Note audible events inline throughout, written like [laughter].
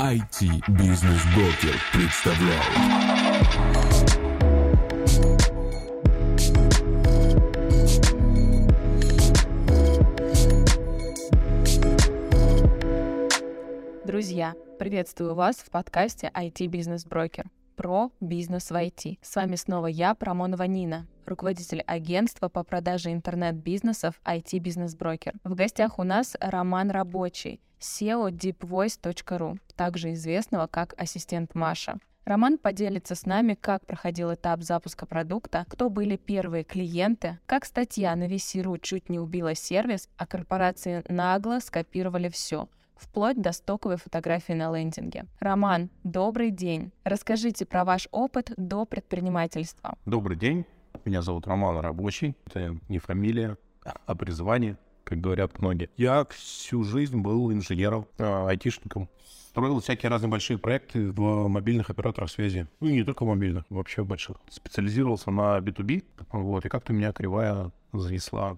IT-бизнес-брокер представляет. Друзья, приветствую вас в подкасте IT-бизнес-брокер про бизнес в IT. С вами снова я, Промонова Нина, руководитель агентства по продаже интернет-бизнесов IT-бизнес-брокер. В гостях у нас Роман Рабочий, SEO deepvoice.ru, также известного как ассистент Маша. Роман поделится с нами, как проходил этап запуска продукта, кто были первые клиенты, как статья на VC.ru чуть не убила сервис, а корпорации нагло скопировали все — вплоть до стоковой фотографии на лендинге. Роман, добрый день. Расскажите про ваш опыт до предпринимательства. Добрый день. Меня зовут Роман Рабочий. Это не фамилия, а призвание, как говорят многие. Я всю жизнь был инженером, э, айтишником. Строил всякие разные большие проекты в мобильных операторах связи. Ну, и не только мобильных, вообще больших. Специализировался на B2B. Вот, и как-то меня кривая занесла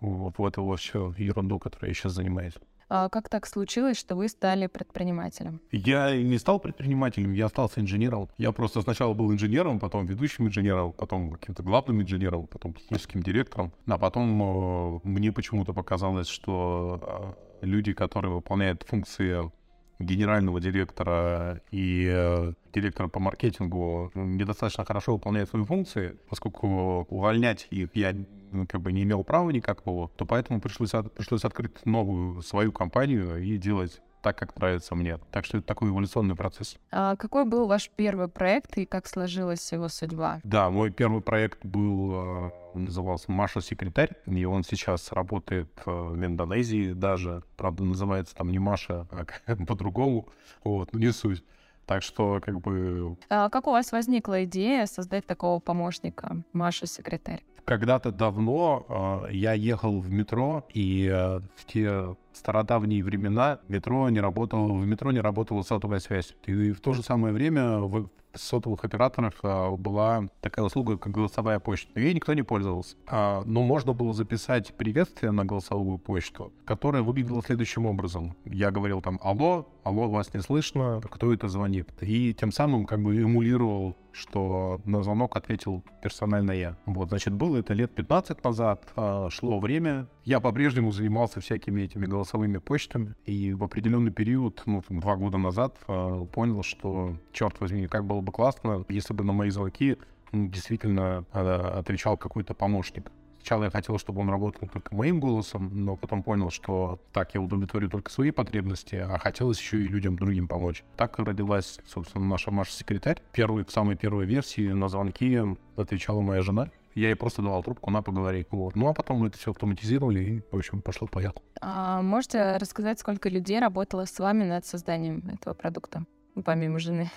вот в эту всю ерунду, которой я сейчас занимаюсь. А как так случилось, что вы стали предпринимателем? Я не стал предпринимателем, я остался инженером. Я просто сначала был инженером, потом ведущим инженером, потом каким-то главным инженером, потом техническим директором. А потом э, мне почему-то показалось, что э, люди, которые выполняют функции генерального директора и э, директора по маркетингу недостаточно хорошо выполняют свои функции, поскольку увольнять их я ну, как бы не имел права никакого, то поэтому пришлось, пришлось открыть новую свою компанию и делать так, как нравится мне. Так что это такой эволюционный процесс. А какой был ваш первый проект и как сложилась его судьба? Да, мой первый проект был, э, назывался «Маша секретарь», и он сейчас работает в Индонезии даже. Правда, называется там не Маша, а [laughs] по-другому. Вот, ну не суть. Так что, как бы... А как у вас возникла идея создать такого помощника, Маша секретарь? Когда-то давно э, я ехал в метро, и э, в те стародавние времена метро не работало, в метро не работала сотовая связь. И в то же самое время в сотовых операторах а, была такая услуга, как голосовая почта. Ей никто не пользовался. А, но можно было записать приветствие на голосовую почту, которая выглядела следующим образом. Я говорил там «Алло, алло, вас не слышно, кто это звонит?» И тем самым как бы эмулировал что на звонок ответил персонально я. Вот, значит, было это лет 15 назад, а, шло время, я по-прежнему занимался всякими этими голосовыми почтами, и в определенный период, ну, два года назад, а, понял, что, черт возьми, как было бы классно, если бы на мои звонки действительно а, отвечал какой-то помощник. Сначала я хотел, чтобы он работал только моим голосом, но потом понял, что так я удовлетворю только свои потребности, а хотелось еще и людям другим помочь. Так родилась, собственно, наша Маша-секретарь. Первый, в самой первой версии на звонки отвечала моя жена. Я ей просто давал трубку, она поговорит. Вот. Ну, а потом мы это все автоматизировали, и, в общем, пошло-поехало. А можете рассказать, сколько людей работало с вами над созданием этого продукта, помимо жены?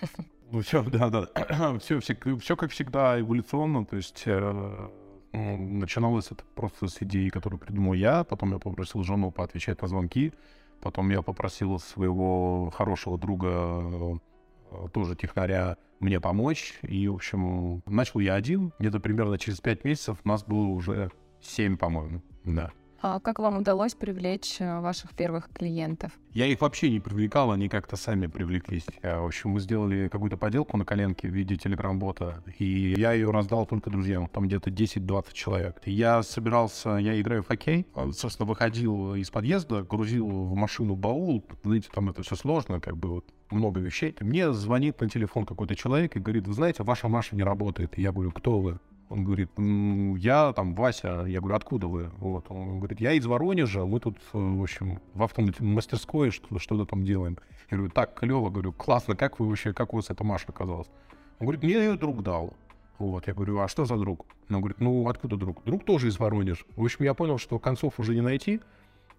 Ну, все, да, да. все, все, все как всегда эволюционно, то есть э, Начиналось это просто с идеи, которую придумал я. Потом я попросил жену поотвечать на звонки. Потом я попросил своего хорошего друга, э, тоже технаря, мне помочь. И, в общем, начал я один. Где-то примерно через пять месяцев нас было уже семь, по-моему. Да. А как вам удалось привлечь э, ваших первых клиентов? Я их вообще не привлекал, они как-то сами привлеклись. Э, в общем, мы сделали какую-то поделку на коленке в виде телеграм-бота, и я ее раздал только друзьям, там где-то 10-20 человек. Я собирался, я играю в хоккей, а, собственно, выходил из подъезда, грузил в машину баул, знаете, там это все сложно, как бы вот много вещей. Мне звонит на телефон какой-то человек и говорит, вы знаете, ваша Маша не работает. Я говорю, кто вы? Он говорит, я там Вася. Я говорю, откуда вы? Вот. Он говорит, я из Воронежа, мы тут, э, в общем, в автомастерской что-то, что-то там делаем. Я говорю, так, клево, говорю, классно, как вы вообще, как у вас эта Маша оказалась? Он говорит, мне ее друг дал. Вот, я говорю, а что за друг? Он говорит, ну, откуда друг? Друг тоже из Воронежа. В общем, я понял, что концов уже не найти,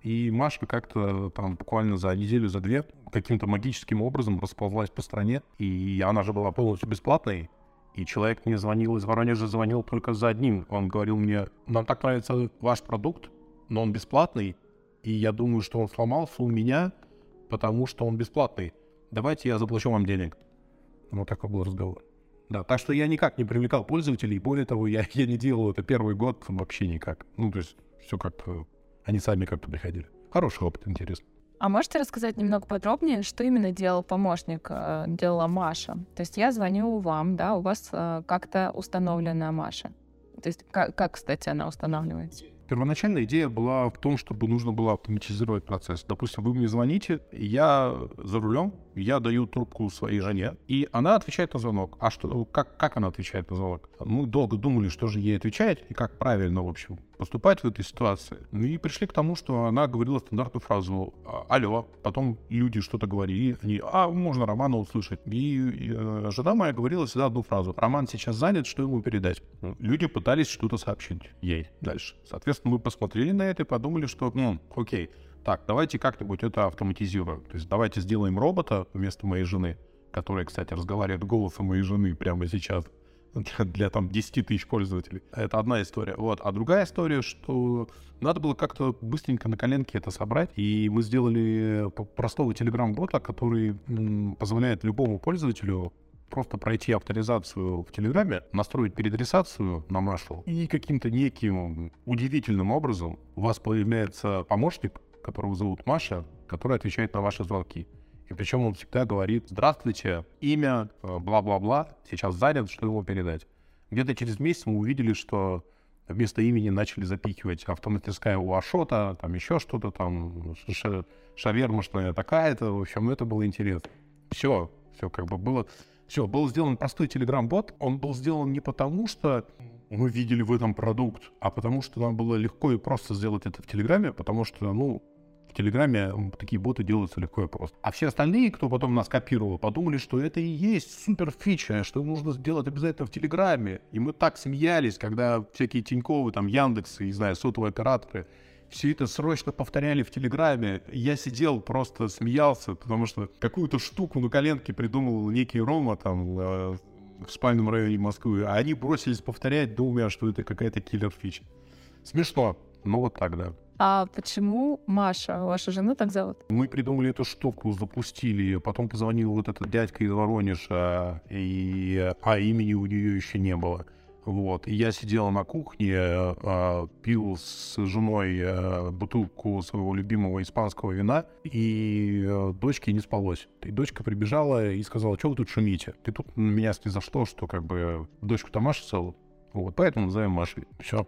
и Машка как-то там буквально за неделю, за две каким-то магическим образом расползлась по стране, и она же была полностью бесплатной, и человек мне звонил из Воронежа, звонил только за одним. Он говорил мне, нам так нравится ваш продукт, но он бесплатный, и я думаю, что он сломался у меня, потому что он бесплатный. Давайте я заплачу вам денег. Вот такой был разговор. Да, так что я никак не привлекал пользователей, более того, я, я не делал это первый год вообще никак. Ну, то есть все как-то, они сами как-то приходили. Хороший опыт, интересно. А можете рассказать немного подробнее, что именно делал помощник, э, делала Маша? То есть я звоню вам, да, у вас э, как-то установлена Маша. То есть как, как, кстати, она устанавливается? Первоначальная идея была в том, чтобы нужно было автоматизировать процесс. Допустим, вы мне звоните, я за рулем, я даю трубку своей жене, и она отвечает на звонок. А что, как, как она отвечает на звонок? Мы долго думали, что же ей отвечать и как правильно, в общем, поступать в этой ситуации. Ну и пришли к тому, что она говорила стандартную фразу «А, «Алло». Потом люди что-то говорили, они «А, можно Романа услышать». И, и э, жена моя говорила всегда одну фразу «Роман сейчас занят, что ему передать?» Люди пытались что-то сообщить ей дальше. Соответственно, мы посмотрели на это и подумали, что «Ну, окей, так, давайте как-нибудь это автоматизируем. То есть давайте сделаем робота вместо моей жены, которая, кстати, разговаривает голосом моей жены прямо сейчас для, для там 10 тысяч пользователей. Это одна история. Вот. А другая история, что надо было как-то быстренько на коленке это собрать. И мы сделали простого телеграм-бота, который позволяет любому пользователю просто пройти авторизацию в Телеграме, настроить переадресацию на Marshall, и каким-то неким удивительным образом у вас появляется помощник, которого зовут Маша, который отвечает на ваши звонки. И причем он всегда говорит, здравствуйте, имя, э, бла-бла-бла, сейчас занят, что ему передать. Где-то через месяц мы увидели, что вместо имени начали запихивать автомастерская у Ашота, там еще что-то там, шавермашная такая-то, в общем, это было интересно. Все, все как бы было... Все, был сделан простой телеграм-бот, он был сделан не потому, что мы видели в этом продукт, а потому что нам было легко и просто сделать это в Телеграме, потому что, ну, в Телеграме такие боты делаются легко и просто. А все остальные, кто потом нас копировал, подумали, что это и есть супер фича, что нужно сделать обязательно в Телеграме. И мы так смеялись, когда всякие Тиньковы, там, Яндексы, не знаю, сотовые операторы, все это срочно повторяли в Телеграме. Я сидел, просто смеялся, потому что какую-то штуку на коленке придумал некий Рома там э, в спальном районе Москвы, а они бросились повторять, думая, что это какая-то киллер-фича. Смешно, но вот так, да. А почему Маша, ваша жена так зовут? Мы придумали эту штуку, запустили ее, потом позвонил вот этот дядька из Воронежа, и, а имени у нее еще не было. Вот. И я сидел на кухне, э, пил с женой э, бутылку своего любимого испанского вина, и э, дочке не спалось. И дочка прибежала и сказала, что вы тут шумите? Ты тут меня за что, как бы дочку-то Маша зовут. Вот, поэтому назовем Машей. Все.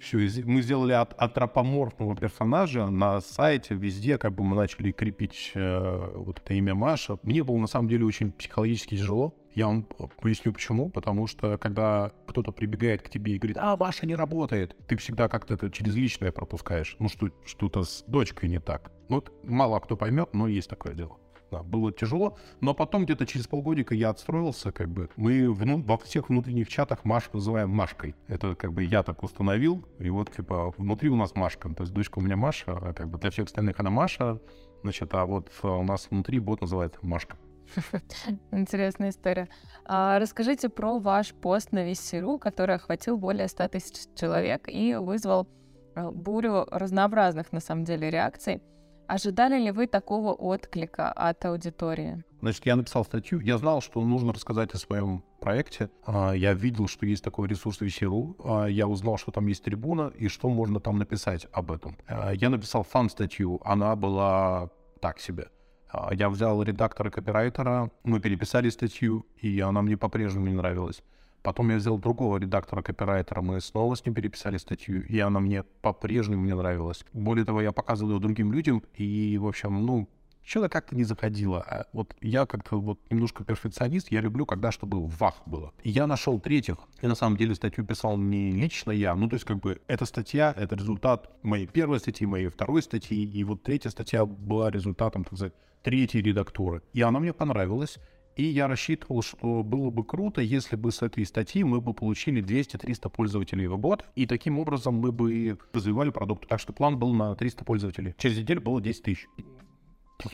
Все, мы сделали от, антропоморфного персонажа на сайте, везде как бы мы начали крепить э, вот это имя Маша. Мне было на самом деле очень психологически тяжело. Я вам поясню почему. Потому что когда кто-то прибегает к тебе и говорит, а, Маша не работает, ты всегда как-то это через личное пропускаешь. Ну, что, что-то с дочкой не так. Вот мало кто поймет, но есть такое дело да, было тяжело, но потом где-то через полгодика я отстроился, как бы, мы вну, во всех внутренних чатах Машу называем Машкой, это как бы я так установил, и вот, типа, внутри у нас Машка, то есть дочка у меня Маша, а как бы для всех остальных она Маша, значит, а вот а, у нас внутри бот называется Машка. [laughs] Интересная история. А, расскажите про ваш пост на Весеру, который охватил более 100 тысяч человек и вызвал а, бурю разнообразных, на самом деле, реакций. Ожидали ли вы такого отклика от аудитории? Значит, я написал статью. Я знал, что нужно рассказать о своем проекте. А, я видел, что есть такой ресурс VC.ru. А, я узнал, что там есть трибуна и что можно там написать об этом. А, я написал фан-статью. Она была так себе. Я взял редактора копирайтера, мы переписали статью, и она мне по-прежнему не нравилась. Потом я взял другого редактора-копирайтера, мы снова с ним переписали статью, и она мне по-прежнему не нравилась. Более того, я показывал ее другим людям, и, в общем, ну, что-то как-то не заходило. А вот я как-то вот немножко перфекционист, я люблю, когда чтобы вах было. Я нашел третьих, и на самом деле статью писал не лично я, ну то есть как бы эта статья, это результат моей первой статьи, моей второй статьи, и вот третья статья была результатом, так сказать, третьей редактуры. И она мне понравилась, и я рассчитывал, что было бы круто, если бы с этой статьи мы бы получили 200-300 пользователей в год, и таким образом мы бы развивали продукт. Так что план был на 300 пользователей. Через неделю было 10 тысяч.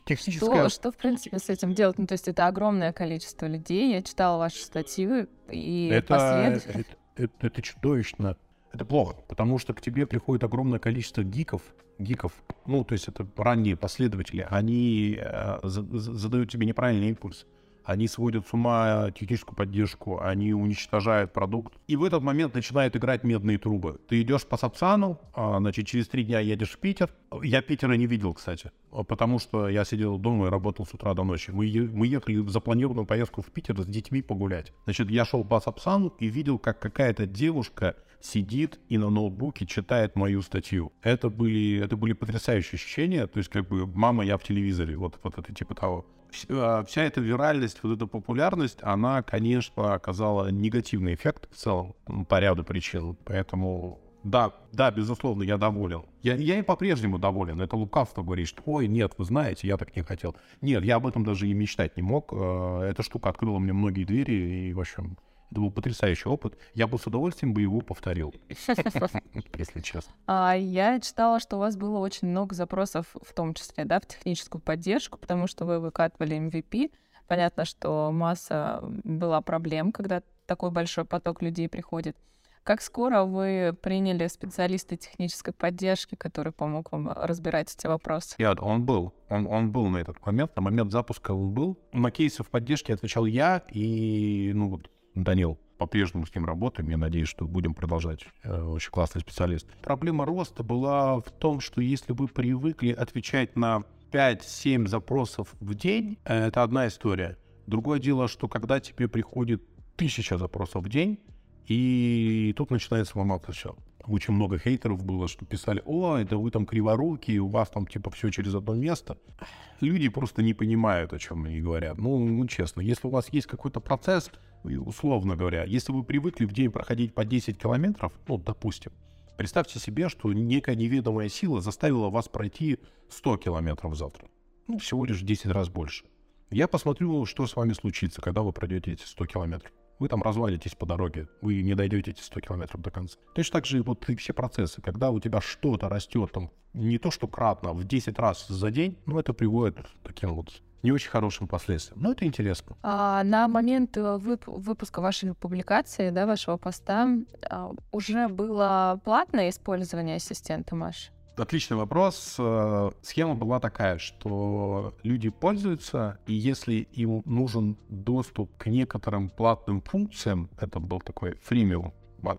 Техническая... Что, что, в принципе, с этим делать? Ну, то есть это огромное количество людей. Я читала ваши статьи и это, последовательно... это, это, это чудовищно. Это плохо, потому что к тебе приходит огромное количество гиков, гиков, ну, то есть это ранние последователи, они э, задают тебе неправильный импульс они сводят с ума техническую поддержку, они уничтожают продукт. И в этот момент начинают играть медные трубы. Ты идешь по Сапсану, а, значит, через три дня едешь в Питер, Я Питера не видел, кстати, потому что я сидел дома и работал с утра до ночи. Мы, мы ехали в запланированную поездку в Питер с детьми погулять. Значит, я шел по Сапсану и видел, как какая-то девушка сидит и на ноутбуке читает мою статью. Это были, это были потрясающие ощущения. То есть, как бы, мама, я в телевизоре. Вот, вот это типа того. А, Вся эта виральность, вот эта популярность, она, конечно, оказала негативный эффект в целом по ряду причин. Поэтому да, да, безусловно, я доволен. Я, я и по-прежнему доволен. Это лукавство говорит, что, ой, нет, вы знаете, я так не хотел. Нет, я об этом даже и мечтать не мог. Э, Эта штука открыла мне многие двери, и, в общем, это был потрясающий опыт. Я бы с удовольствием бы его повторил, [laughs] если честно. А, Я читала, что у вас было очень много запросов, в том числе, да, в техническую поддержку, потому что вы выкатывали MVP. Понятно, что масса была проблем, когда такой большой поток людей приходит. Как скоро вы приняли специалиста технической поддержки, который помог вам разбирать эти вопросы? Я, он был, он, он был на этот момент, на момент запуска он был. На кейсы в поддержке отвечал я и, ну, вот, Данил. По-прежнему с ним работаем, я надеюсь, что будем продолжать. Э, Очень классный специалист. Проблема роста была в том, что если вы привыкли отвечать на 5-7 запросов в день, э, это одна история. Другое дело, что когда тебе приходит тысяча запросов в день, и тут начинается ломаться все. Очень много хейтеров было, что писали, о, это вы там криворукие, у вас там типа все через одно место. Люди просто не понимают, о чем они говорят. Ну, ну, честно, если у вас есть какой-то процесс, условно говоря, если вы привыкли в день проходить по 10 километров, ну, допустим, представьте себе, что некая неведомая сила заставила вас пройти 100 километров завтра. Ну, всего лишь в 10 раз больше. Я посмотрю, что с вами случится, когда вы пройдете эти 100 километров. Вы там развалитесь по дороге, вы не дойдете эти 100 километров до конца. Точно так же вот и все процессы. Когда у тебя что-то растет там не то что кратно, в 10 раз за день, ну это приводит к таким вот не очень хорошим последствиям. Но это интересно. А, на момент э, вып- выпуска вашей публикации, да, вашего поста, а, уже было платное использование ассистента Маш? Отличный вопрос. Э, Схема была такая, что люди пользуются, и если им нужен доступ к некоторым платным функциям, это был такой фримиум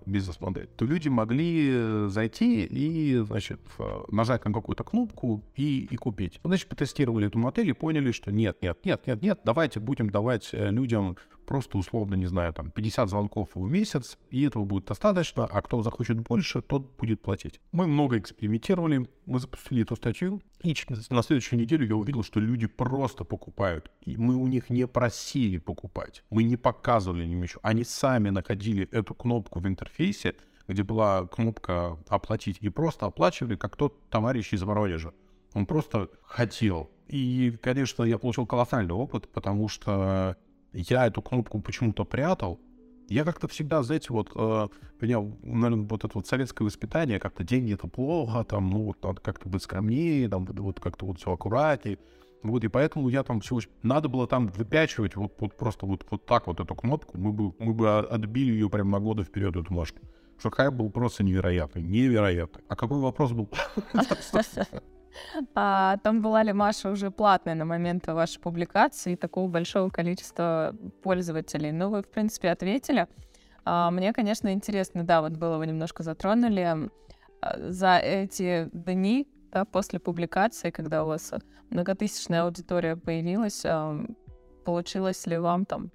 бизнес-модель, то люди могли э, зайти и, значит, э, нажать на какую-то кнопку и, и купить. Значит, потестировали эту модель и поняли, что нет, нет, нет, нет, нет, давайте будем давать э, людям просто условно, не знаю, там, 50 звонков в месяц, и этого будет достаточно, а кто захочет больше, тот будет платить. Мы много экспериментировали, мы запустили эту статью, и на следующую неделю я увидел, что люди просто покупают. И мы у них не просили покупать, мы не показывали им еще. Они сами находили эту кнопку в интерфейсе, где была кнопка «Оплатить», и просто оплачивали, как тот товарищ из Воронежа. Он просто хотел. И, конечно, я получил колоссальный опыт, потому что я эту кнопку почему-то прятал. Я как-то всегда, знаете, вот э, меня, наверное, вот это вот советское воспитание, как-то деньги это плохо, там, ну, вот надо как-то быть скромнее, там, вот- как-то вот все аккуратнее. Вот, и поэтому я там лишь... Надо было там выпячивать вот, вот просто вот, вот так вот эту кнопку, мы бы, мы бы отбили ее прям на годы вперед, эту машку. Что хайп был просто невероятный, невероятный. А какой вопрос был? [laughs] А там была ли Маша уже платная на момент вашей публикации и такого большого количества пользователей? Ну, вы, в принципе, ответили. А, Мне, конечно, интересно, да, вот было вы немножко затронули а, за эти дни, да, после публикации, когда у вас многотысячная аудитория появилась, а, получилось ли вам там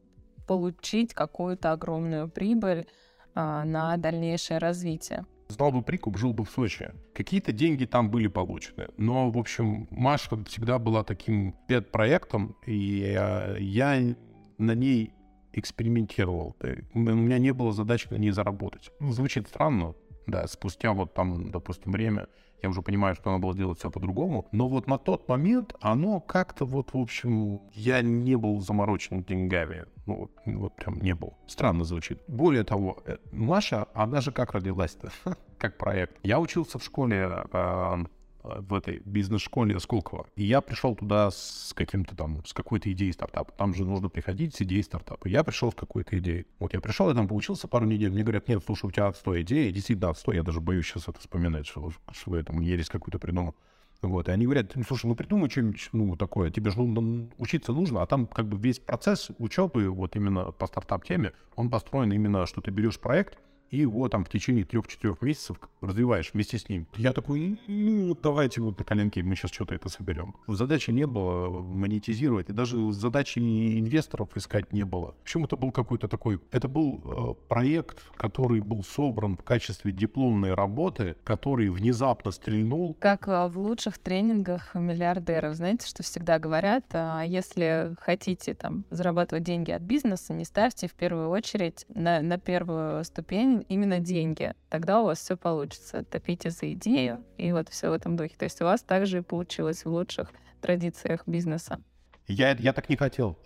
получить какую-то огромную прибыль а, на дальнейшее развитие? Знал бы прикуп, жил бы в Сочи. Какие-то деньги там были получены. Но, в общем, Маша всегда была таким пет-проектом, и я, на ней экспериментировал. У меня не было задачи на ней заработать. Ну, Звучит странно, да, спустя вот там, допустим, время я уже понимаю, что надо было делать все по-другому. Но вот на тот момент оно как-то вот, в общем, я не был заморочен деньгами. Ну, вот, вот прям не был. Странно звучит. Более того, э, Маша, она же как родилась-то? [laughs] как проект. Я учился в школе э, в этой бизнес-школе Сколково. И я пришел туда с каким-то там, с какой-то идеей стартапа. Там же нужно приходить с идеей стартапа. Я пришел с какой-то идеей. Вот я пришел, я там поучился пару недель. Мне говорят, нет, слушай, у тебя отстой идея. И действительно отстой. Я даже боюсь сейчас это вспоминать, что, что я там ересь какую-то придумал. Вот, и они говорят, «Ну, слушай, ну придумай что-нибудь, ну, такое, тебе же ну, учиться нужно, а там как бы весь процесс учебы, вот именно по стартап-теме, он построен именно, что ты берешь проект, и его там в течение трех-четырех месяцев развиваешь вместе с ним. Я такой, ну, давайте вот на коленке мы сейчас что-то это соберем. Задачи не было монетизировать, и даже задачи инвесторов искать не было. Общем, это был какой-то такой, это был э, проект, который был собран в качестве дипломной работы, который внезапно стрельнул. Как э, в лучших тренингах миллиардеров, знаете, что всегда говорят, а если хотите там зарабатывать деньги от бизнеса, не ставьте в первую очередь на, на первую ступень именно деньги. Тогда у вас все получится. Топите за идею, и вот все в этом духе. То есть у вас также получилось в лучших традициях бизнеса. Я, я так не хотел.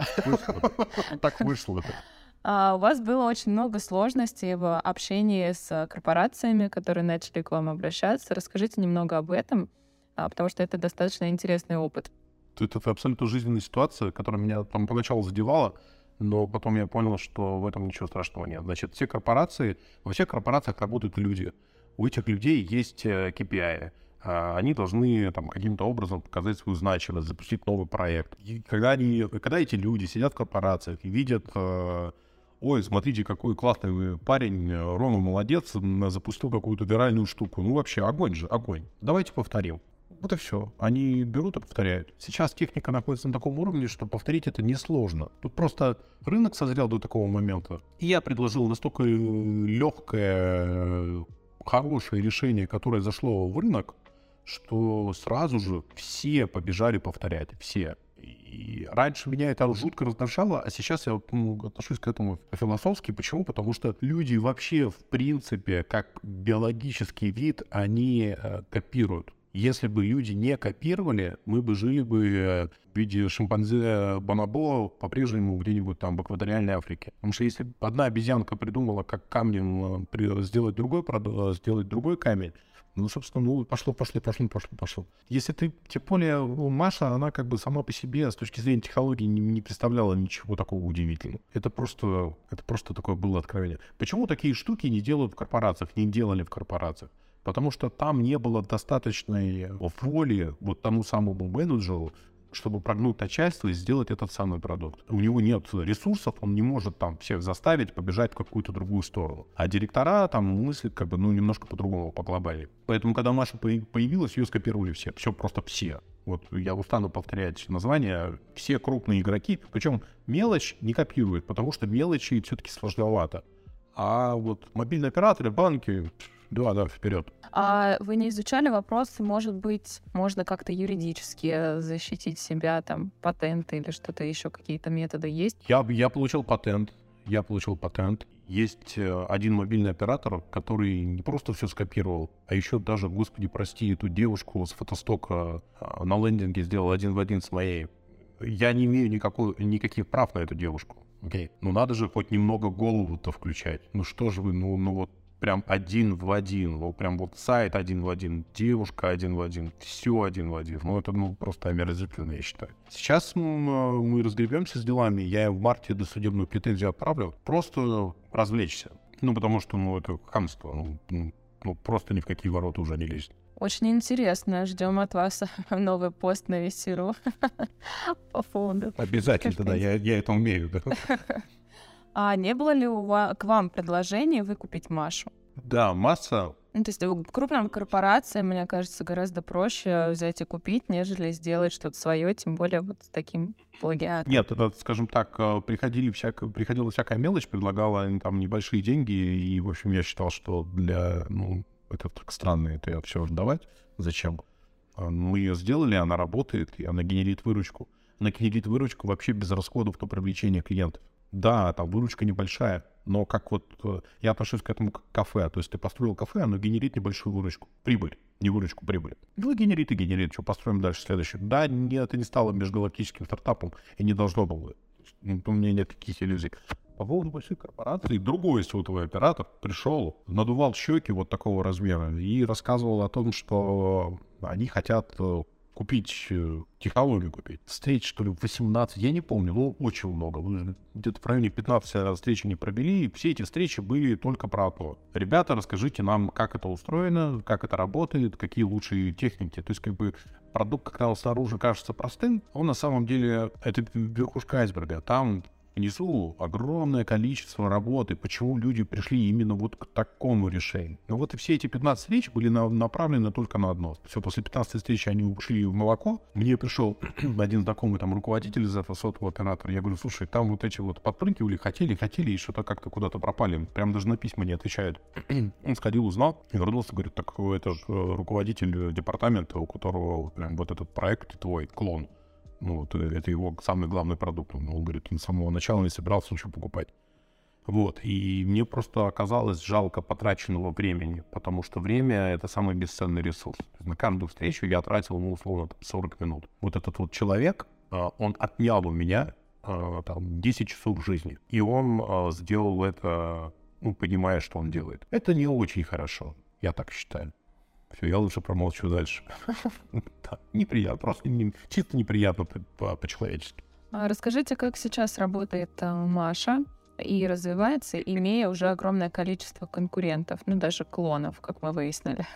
Так вышло. [laughs] А у вас было очень много сложностей в общении с корпорациями, которые начали к вам обращаться. Расскажите немного об этом, а, потому что это достаточно интересный опыт. Это абсолютно жизненная ситуация, которая меня там поначалу задевала, но потом я понял, что в этом ничего страшного нет. Значит, все корпорации, во всех корпорациях работают люди. У этих людей есть KPI. Э, а, они должны там каким-то образом показать свою значимость, запустить новый проект. И когда, они, когда эти люди сидят в корпорациях и видят э, ой, смотрите, какой классный парень, Рома молодец, запустил какую-то виральную штуку. Ну, вообще, огонь же, огонь. Давайте повторим. Вот и все. Они берут и повторяют. Сейчас техника находится на таком уровне, что повторить это несложно. Тут просто рынок созрел до такого момента. И я предложил настолько легкое, хорошее решение, которое зашло в рынок, что сразу же все побежали повторять. Все. И раньше меня это жутко раздражало, а сейчас я ну, отношусь к этому философски. Почему? Потому что люди вообще, в принципе, как биологический вид, они э, копируют. Если бы люди не копировали, мы бы жили бы э, в виде шимпанзе бонобо по-прежнему где-нибудь там в экваториальной Африке. Потому что если одна обезьянка придумала, как камнем э, сделать другой, э, сделать другой камень, ну, собственно, ну, пошло, пошло, пошло, пошло, пошло. Если ты, тем более, Маша, она как бы сама по себе с точки зрения технологий не, не представляла ничего такого удивительного. Это просто, это просто такое было откровение. Почему такие штуки не делают в корпорациях, не делали в корпорациях? Потому что там не было достаточной воли вот тому самому менеджеру чтобы прогнуть начальство и сделать этот самый продукт. У него нет ресурсов, он не может там всех заставить побежать в какую-то другую сторону. А директора там мыслят как бы, ну, немножко по-другому, по глобали. Поэтому, когда Маша появилась, ее скопировали все. Все, просто все. Вот я устану повторять название. Все крупные игроки, причем мелочь не копирует, потому что мелочи все-таки сложновато. А вот мобильные операторы, банки, да, да, вперед. А вы не изучали вопрос, может быть, можно как-то юридически защитить себя, там, патенты или что-то еще, какие-то методы есть? Я, я получил патент, я получил патент. Есть э, один мобильный оператор, который не просто все скопировал, а еще даже, господи, прости, эту девушку с фотостока э, на лендинге сделал один в один с моей. Я не имею никакой, никаких прав на эту девушку. Okay. Ну надо же хоть немного голову-то включать. Ну что же вы, ну, ну вот прям один в один, вот прям вот сайт один в один, девушка один в один, все один в один. Ну, это ну, просто омерзительно, я считаю. Сейчас мы, мы разгребемся с делами, я в марте до судебную претензию отправлю, просто развлечься. Ну, потому что, ну, это хамство, ну, ну, ну просто ни в какие ворота уже не лезет. Очень интересно. Ждем от вас [laughs] новый пост на Весеру [laughs] по поводу. Обязательно, да, я, я это умею. Да. [laughs] А не было ли у вас, к вам предложение выкупить Машу? Да, масса. Ну, то есть крупным корпорациям, мне кажется, гораздо проще взять и купить, нежели сделать что-то свое, тем более вот с таким плагиатом. Нет, это, скажем так, э, приходили всяко, приходила всякая мелочь, предлагала там небольшие деньги, и, в общем, я считал, что для, ну, это так странно, это я все давать. Зачем? А, мы ее сделали, она работает, и она генерит выручку. Она генерит выручку вообще без расходов на привлечение клиентов. Да, там выручка небольшая, но как вот э, я отношусь к этому как кафе. То есть ты построил кафе, оно генерит небольшую выручку. Прибыль, не выручку, прибыль. Ну, генерит и генерит. Что, построим дальше следующее. Да, нет, это не стало межгалактическим стартапом и не должно было. Ну, у меня нет таких иллюзий. По поводу больших корпораций, другой сотовый оператор пришел, надувал щеки вот такого размера и рассказывал о том, что они хотят э, купить, э, технологию купить. Встреч, что ли, 18, я не помню, но очень много. Где-то в районе 15 встречи не пробили, и все эти встречи были только про то. Ребята, расскажите нам, как это устроено, как это работает, какие лучшие техники. То есть, как бы, продукт, когда он снаружи кажется простым, он на самом деле, это верхушка айсберга. Там несу огромное количество работы, почему люди пришли именно вот к такому решению. Ну вот и все эти 15 встреч были на, направлены только на одно. Все, после 15 встречи они ушли в молоко. Мне пришел [clears throat] один знакомый там руководитель из этого сотового оператора. Я говорю, слушай, там вот эти вот подпрыгивали, хотели, хотели, и что-то как-то куда-то пропали. Прям даже на письма не отвечают. [clears throat] Он сходил, узнал и вернулся, говорит, так это же руководитель департамента, у которого прям вот этот проект твой, клон. Ну, вот э, это его самый главный продукт. Он, говорит, он с самого начала не собирался ничего покупать. Вот, и мне просто оказалось жалко потраченного времени, потому что время — это самый бесценный ресурс. На каждую встречу я тратил, ну, условно, 40 минут. Вот этот вот человек, а, он отнял у меня а, там 10 часов жизни, и он сделал это, ну, понимая, что он делает. Это не очень хорошо, я так считаю. Все, я лучше промолчу дальше. [laughs] Да, неприятно, просто чисто неприятно по-человечески. Расскажите, как сейчас работает Маша и развивается, имея уже огромное количество конкурентов, ну даже клонов, как мы выяснили.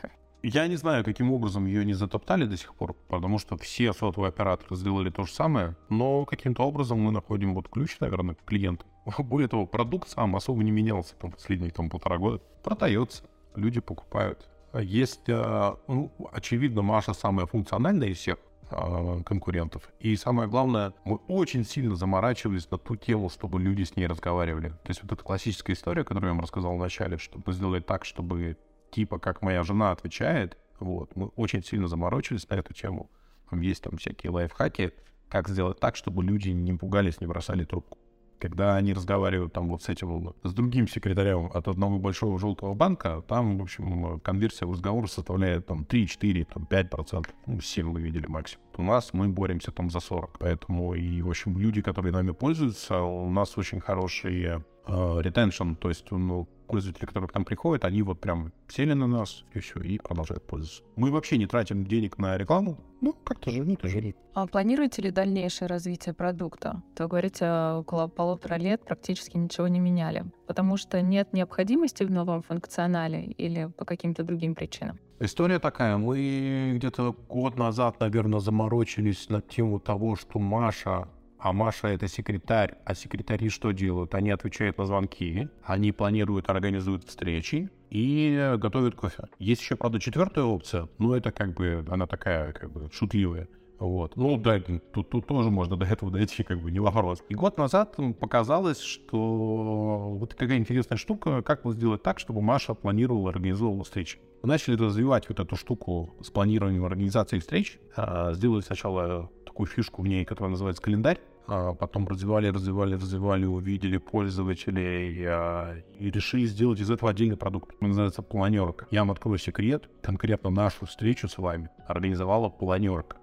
Я не знаю, каким образом ее не затоптали до сих пор, потому что все сотовые операторы сделали то же самое, но каким-то образом мы находим вот ключ, наверное, к клиенту. [laughs] Более того, продукт сам особо не менялся там последние там, полтора года. Продается, люди покупают. Есть, а, ну, очевидно, Маша самая функциональная из всех а, конкурентов. И самое главное, мы очень сильно заморачивались на ту тему, чтобы люди с ней разговаривали. То есть вот эта классическая история, которую я вам рассказал в начале, чтобы сделать так, чтобы типа как моя жена отвечает, вот, мы очень сильно заморочились на эту тему. Там есть там всякие лайфхаки, как сделать так, чтобы люди не пугались, не бросали трубку когда они разговаривают там вот с этим, с другим секретарем от одного большого желтого банка, там, в общем, конверсия в разговор составляет там 3, 4, там 5 процентов. Ну, 7 мы видели максимум. У нас мы боремся там за 40. Поэтому и, в общем, люди, которые нами пользуются, у нас очень хорошие ретеншн, то есть ну, пользователи, которые к нам приходят, они вот прям сели на нас и все, и продолжают пользоваться. Мы вообще не тратим денег на рекламу, ну, как-то живут и живут. А планируете ли дальнейшее развитие продукта? То говорите, около полутора лет практически ничего не меняли, потому что нет необходимости в новом функционале или по каким-то другим причинам? История такая. Мы где-то год назад, наверное, заморочились на тему того, что Маша а Маша это секретарь, а секретари что делают? Они отвечают на звонки, они планируют, организуют встречи и готовят кофе. Есть еще, правда, четвертая опция, но это как бы, она такая, как бы, шутливая. Вот. Ну, да, тут, тут тоже можно до этого дойти, как бы не вопрос. И год назад показалось, что вот какая интересная штука, как вот сделать так, чтобы Маша планировала, организовывала встречи. Мы начали развивать вот эту штуку с планированием организации встреч. А, сделали сначала такую фишку в ней, которая называется календарь. А потом развивали, развивали, развивали, увидели пользователей а, и решили сделать из этого отдельный продукт. Он называется планерка. Я вам открою секрет. Конкретно нашу встречу с вами организовала планерка.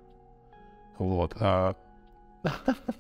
Вот. А... [laughs]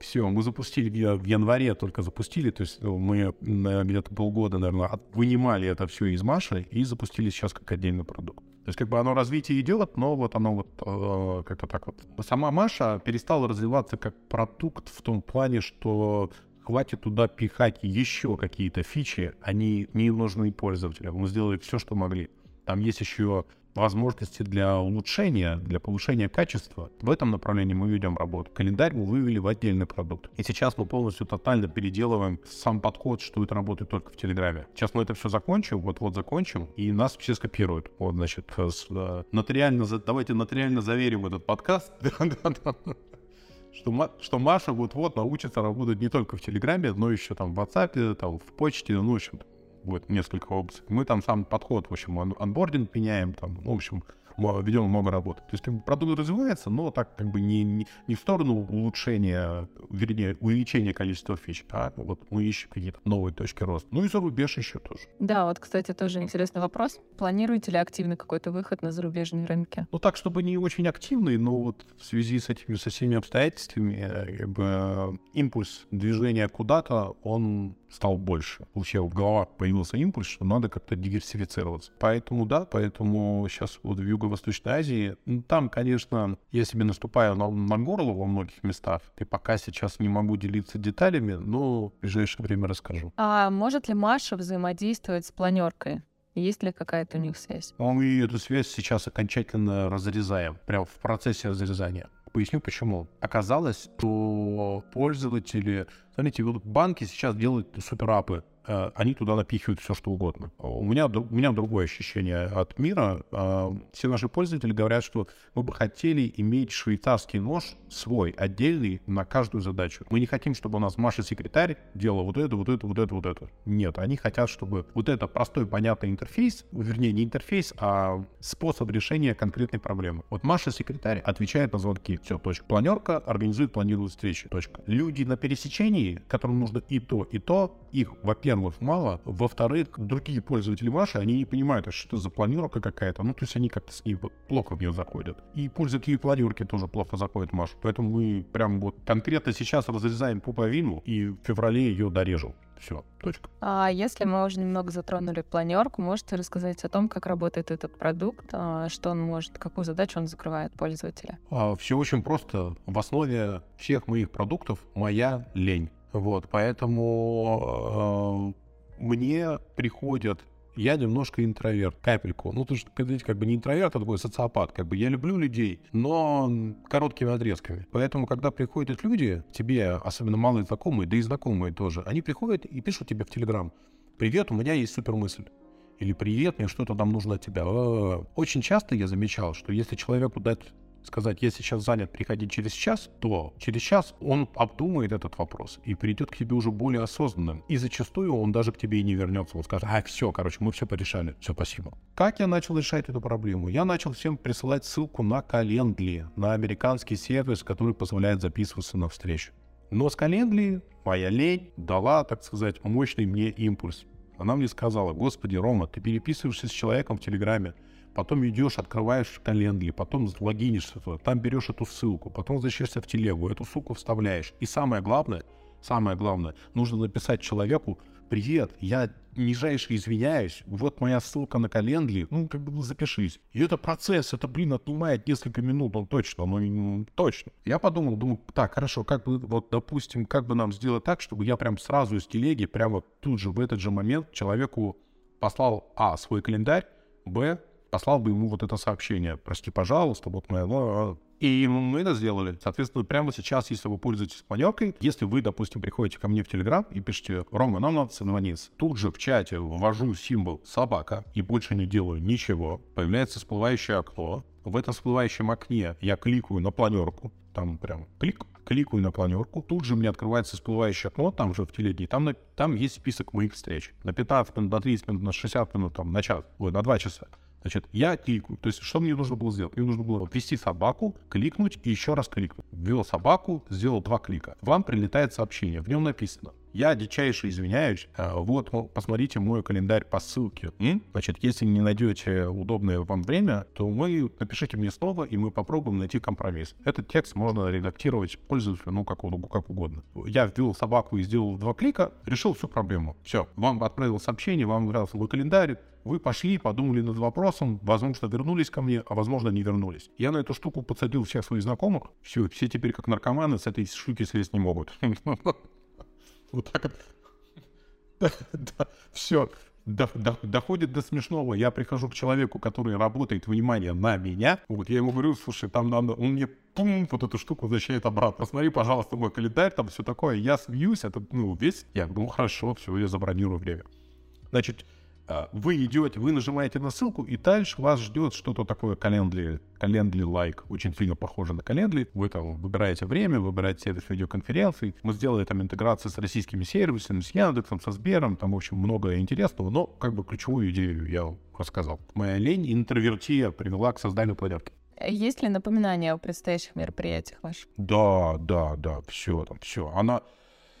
Все, мы запустили в январе только запустили, то есть ну, мы где-то полгода, наверное, вынимали это все из Маши и запустили сейчас как отдельный продукт. То есть как бы оно развитие идет, но вот оно вот э, как-то так вот. Сама Маша перестала развиваться как продукт в том плане, что хватит туда пихать еще какие-то фичи, они не нужны пользователям. Мы сделали все, что могли. Там есть еще возможности для улучшения, для повышения качества. В этом направлении мы ведем работу. Календарь мы вывели в отдельный продукт. И сейчас мы полностью тотально переделываем сам подход, что это работает только в Телеграме. Сейчас мы это все закончим, вот-вот закончим, и нас все скопируют. Вот, значит, с, э, нотариально, давайте нотариально заверим этот подкаст. [laughs] что, что Маша вот-вот научится работать не только в Телеграме, но еще там в WhatsApp, там, в почте, ну, в общем, будет несколько опций. Мы там сам подход, в общем, анбординг меняем, там, ну, в общем, ведем много работы. То есть как бы, продукт развивается, но так как бы не, не, не в сторону улучшения, вернее, увеличения количества фич, а вот мы ищем какие-то новые точки роста. Ну и зарубеж еще тоже. Да, вот, кстати, тоже интересный вопрос. Планируете ли активный какой-то выход на зарубежные рынки? Ну так, чтобы не очень активный, но вот в связи с этими со всеми обстоятельствами, э, как бы, импульс движения куда-то, он стал больше. Вообще в головах появился импульс, что надо как-то диверсифицироваться. Поэтому да, поэтому сейчас вот в Юго-Восточной Азии, ну, там, конечно, я себе наступаю на, на горло во многих местах, и пока сейчас не могу делиться деталями, но в ближайшее время расскажу. А может ли Маша взаимодействовать с планеркой? Есть ли какая-то у них связь? Мы эту связь сейчас окончательно разрезаем, прямо в процессе разрезания Поясню почему. Оказалось, что пользователи... Смотрите, вот банки сейчас делают суперапы они туда напихивают все, что угодно. У меня, у меня другое ощущение от мира. Э, все наши пользователи говорят, что мы бы хотели иметь швейцарский нож свой, отдельный на каждую задачу. Мы не хотим, чтобы у нас Маша-секретарь делала вот это, вот это, вот это, вот это. Нет, они хотят, чтобы вот это простой, понятный интерфейс, вернее, не интерфейс, а способ решения конкретной проблемы. Вот Маша-секретарь отвечает на звонки. Все, точка. Планерка организует, планирует встречи. Точка. Люди на пересечении, которым нужно и то, и то, их, во-первых, мало, во-вторых, другие пользователи Маши, они не понимают, а что это за планировка какая-то, ну, то есть они как-то с ней плохо в нее заходят. И пользователи планировки тоже плохо заходят в Машу, поэтому мы прям вот конкретно сейчас разрезаем пуповину и в феврале ее дорежем. Все, точка. А если мы уже немного затронули планерку, можете рассказать о том, как работает этот продукт, а, что он может, какую задачу он закрывает пользователя? А, все очень просто. В основе всех моих продуктов моя лень. Вот, поэтому э, мне приходят я немножко интроверт, капельку. Ну, ты же, видите, как бы не интроверт, а такой социопат. Как бы я люблю людей, но короткими отрезками. Поэтому, когда приходят люди, тебе, особенно малые знакомые, да и знакомые тоже, они приходят и пишут тебе в Телеграм. «Привет, у меня есть супер мысль». Или «Привет, мне что-то там нужно от тебя». Очень часто я замечал, что если человеку дать сказать, я сейчас занят, приходи через час, то через час он обдумает этот вопрос и придет к тебе уже более осознанным. И зачастую он даже к тебе и не вернется. Он скажет, а, все, короче, мы все порешали. Все, спасибо. Как я начал решать эту проблему? Я начал всем присылать ссылку на Calendly, на американский сервис, который позволяет записываться на встречу. Но с Calendly моя лень дала, так сказать, мощный мне импульс. Она мне сказала, господи, Рома, ты переписываешься с человеком в Телеграме, потом идешь, открываешь Calendly, потом логинишься туда, там берешь эту ссылку, потом возвращаешься в телегу, эту ссылку вставляешь. И самое главное, самое главное, нужно написать человеку, привет, я нижайше извиняюсь, вот моя ссылка на Calendly, ну, как бы запишись. И это процесс, это, блин, отнимает несколько минут, ну, точно, ну, точно. Я подумал, думаю, так, хорошо, как бы, вот, допустим, как бы нам сделать так, чтобы я прям сразу из телеги, прямо тут же, в этот же момент человеку послал, а, свой календарь, б, послал бы ему вот это сообщение. Прости, пожалуйста, вот моя... А». И мы это сделали. Соответственно, прямо сейчас, если вы пользуетесь планеркой, если вы, допустим, приходите ко мне в Телеграм и пишете, Рома, нам надо созвониться, тут же в чате ввожу символ собака и больше не делаю ничего, появляется всплывающее окно. В этом всплывающем окне я кликаю на планерку, там прям клик, кликаю на планерку, тут же мне открывается всплывающее окно, там же в телеге, там, там есть список моих встреч. На 15 минут, на 30 минут, на 60 минут, там, на час, вот, на 2 часа. Значит, я кликаю. То есть, что мне нужно было сделать? Мне нужно было ввести собаку, кликнуть и еще раз кликнуть. Ввел собаку, сделал два клика. Вам прилетает сообщение. В нем написано. Я дичайше извиняюсь. А, вот, посмотрите мой календарь по ссылке. Значит, если не найдете удобное вам время, то вы напишите мне снова, и мы попробуем найти компромисс. Этот текст можно редактировать пользователю, ну, как, как угодно. Я ввел собаку и сделал два клика, решил всю проблему. Все, вам отправил сообщение, вам нравился мой календарь, вы пошли, подумали над вопросом, возможно, вернулись ко мне, а возможно, не вернулись. Я на эту штуку подсадил всех своих знакомых. Все, все теперь как наркоманы с этой штуки слезть не могут. [laughs] Вот так вот. [laughs] Все. Доходит до смешного. Я прихожу к человеку, который работает, внимание, на меня. Вот я ему говорю, слушай, там надо... Он мне пум, вот эту штуку возвращает обратно. Посмотри, пожалуйста, мой календарь, там все такое. Я смеюсь, это, ну, весь... Я ну, хорошо, все, я забронирую время. Значит, вы идете, вы нажимаете на ссылку, и дальше вас ждет что-то такое Calendly, Calendly like, очень сильно похоже на Calendly. Вы там выбираете время, выбираете сервис видеоконференций. Мы сделали там интеграцию с российскими сервисами, с Яндексом, со Сбером, там, в общем, много интересного, но как бы ключевую идею я рассказал. Моя лень, интровертия привела к созданию планерки. Есть ли напоминания о предстоящих мероприятиях ваших? Да, да, да, все там, все. Она,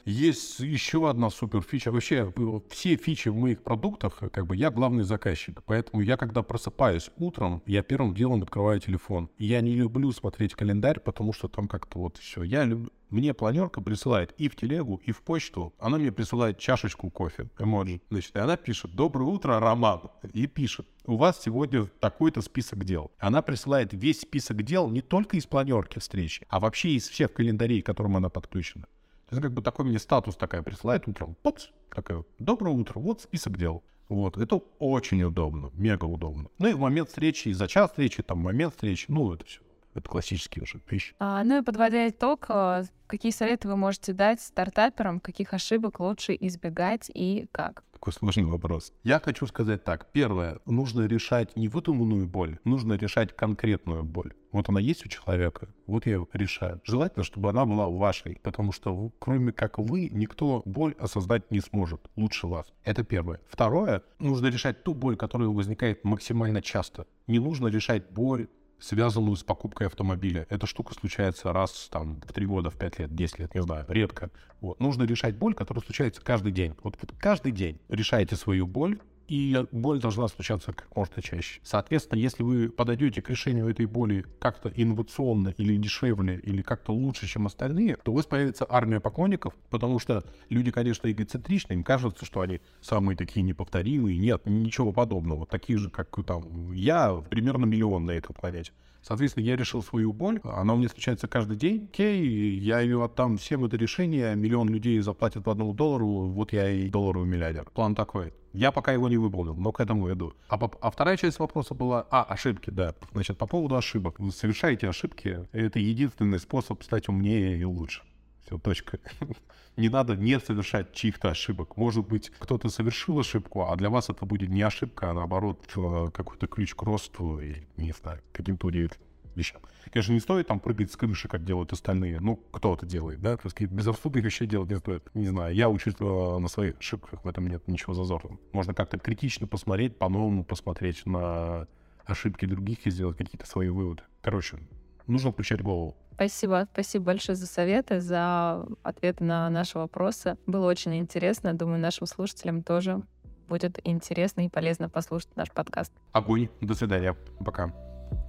есть еще одна супер фича. Вообще, все фичи в моих продуктах, как бы я главный заказчик. Поэтому я, когда просыпаюсь утром, я первым делом открываю телефон. Я не люблю смотреть календарь, потому что там как-то вот все. Я люблю... Мне планерка присылает и в телегу, и в почту. Она мне присылает чашечку кофе, эмоджи. Значит, и она пишет «Доброе утро, Роман». И пишет «У вас сегодня такой-то список дел». Она присылает весь список дел не только из планерки встречи, а вообще из всех календарей, к которым она подключена. Это как бы такой мне статус такая присылает утром. Попс, такая, доброе утро, вот список дел. Вот, это очень удобно, мега удобно. Ну и в момент встречи, и за час встречи, там, момент встречи, ну, это все. Это классические уже вещи. А, ну и подводя итог, а, какие советы вы можете дать стартаперам, каких ошибок лучше избегать и как? Такой сложный вопрос. Я хочу сказать так. Первое. Нужно решать не выдуманную боль, нужно решать конкретную боль. Вот она есть у человека, вот я ее решаю. Желательно, чтобы она была вашей, потому что кроме как вы, никто боль осознать не сможет лучше вас. Это первое. Второе. Нужно решать ту боль, которая возникает максимально часто. Не нужно решать боль связанную с покупкой автомобиля. Эта штука случается раз там в три года, в пять лет, 10 лет, не знаю, редко. Вот. Нужно решать боль, которая случается каждый день. Вот, вот каждый день решайте свою боль, и боль должна случаться как можно чаще. Соответственно, если вы подойдете к решению этой боли как-то инновационно или дешевле, или как-то лучше, чем остальные, то у вас появится армия поклонников, потому что люди, конечно, эгоцентричны, им кажется, что они самые такие неповторимые. Нет, ничего подобного. Такие же, как там я, примерно миллион на этой планете. Соответственно, я решил свою боль, она у меня встречается каждый день. Окей, я ее отдам всем это решение, миллион людей заплатят по одному доллару, вот я и долларовый миллиардер. План такой. Я пока его не выполнил, но к этому иду. А, а вторая часть вопроса была... А, ошибки, да. Значит, по поводу ошибок. Вы совершаете ошибки. Это единственный способ стать умнее и лучше. Все, точка. [laughs] не надо не совершать чьих-то ошибок. Может быть, кто-то совершил ошибку, а для вас это будет не ошибка, а наоборот э, какой-то ключ к росту и, не знаю, каким-то удивительным вещам. Конечно, не стоит там прыгать с крыши, как делают остальные. Ну, кто это делает, да? То есть безрассудных вещей делать не стоит. Не знаю, я учусь э, на своих ошибках, в этом нет ничего зазорного. Можно как-то критично посмотреть, по-новому посмотреть на ошибки других и сделать какие-то свои выводы. Короче, нужно включать голову. Спасибо, спасибо большое за советы, за ответы на наши вопросы. Было очень интересно. Думаю, нашим слушателям тоже будет интересно и полезно послушать наш подкаст. Огонь. До свидания. Пока.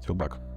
Всего благ.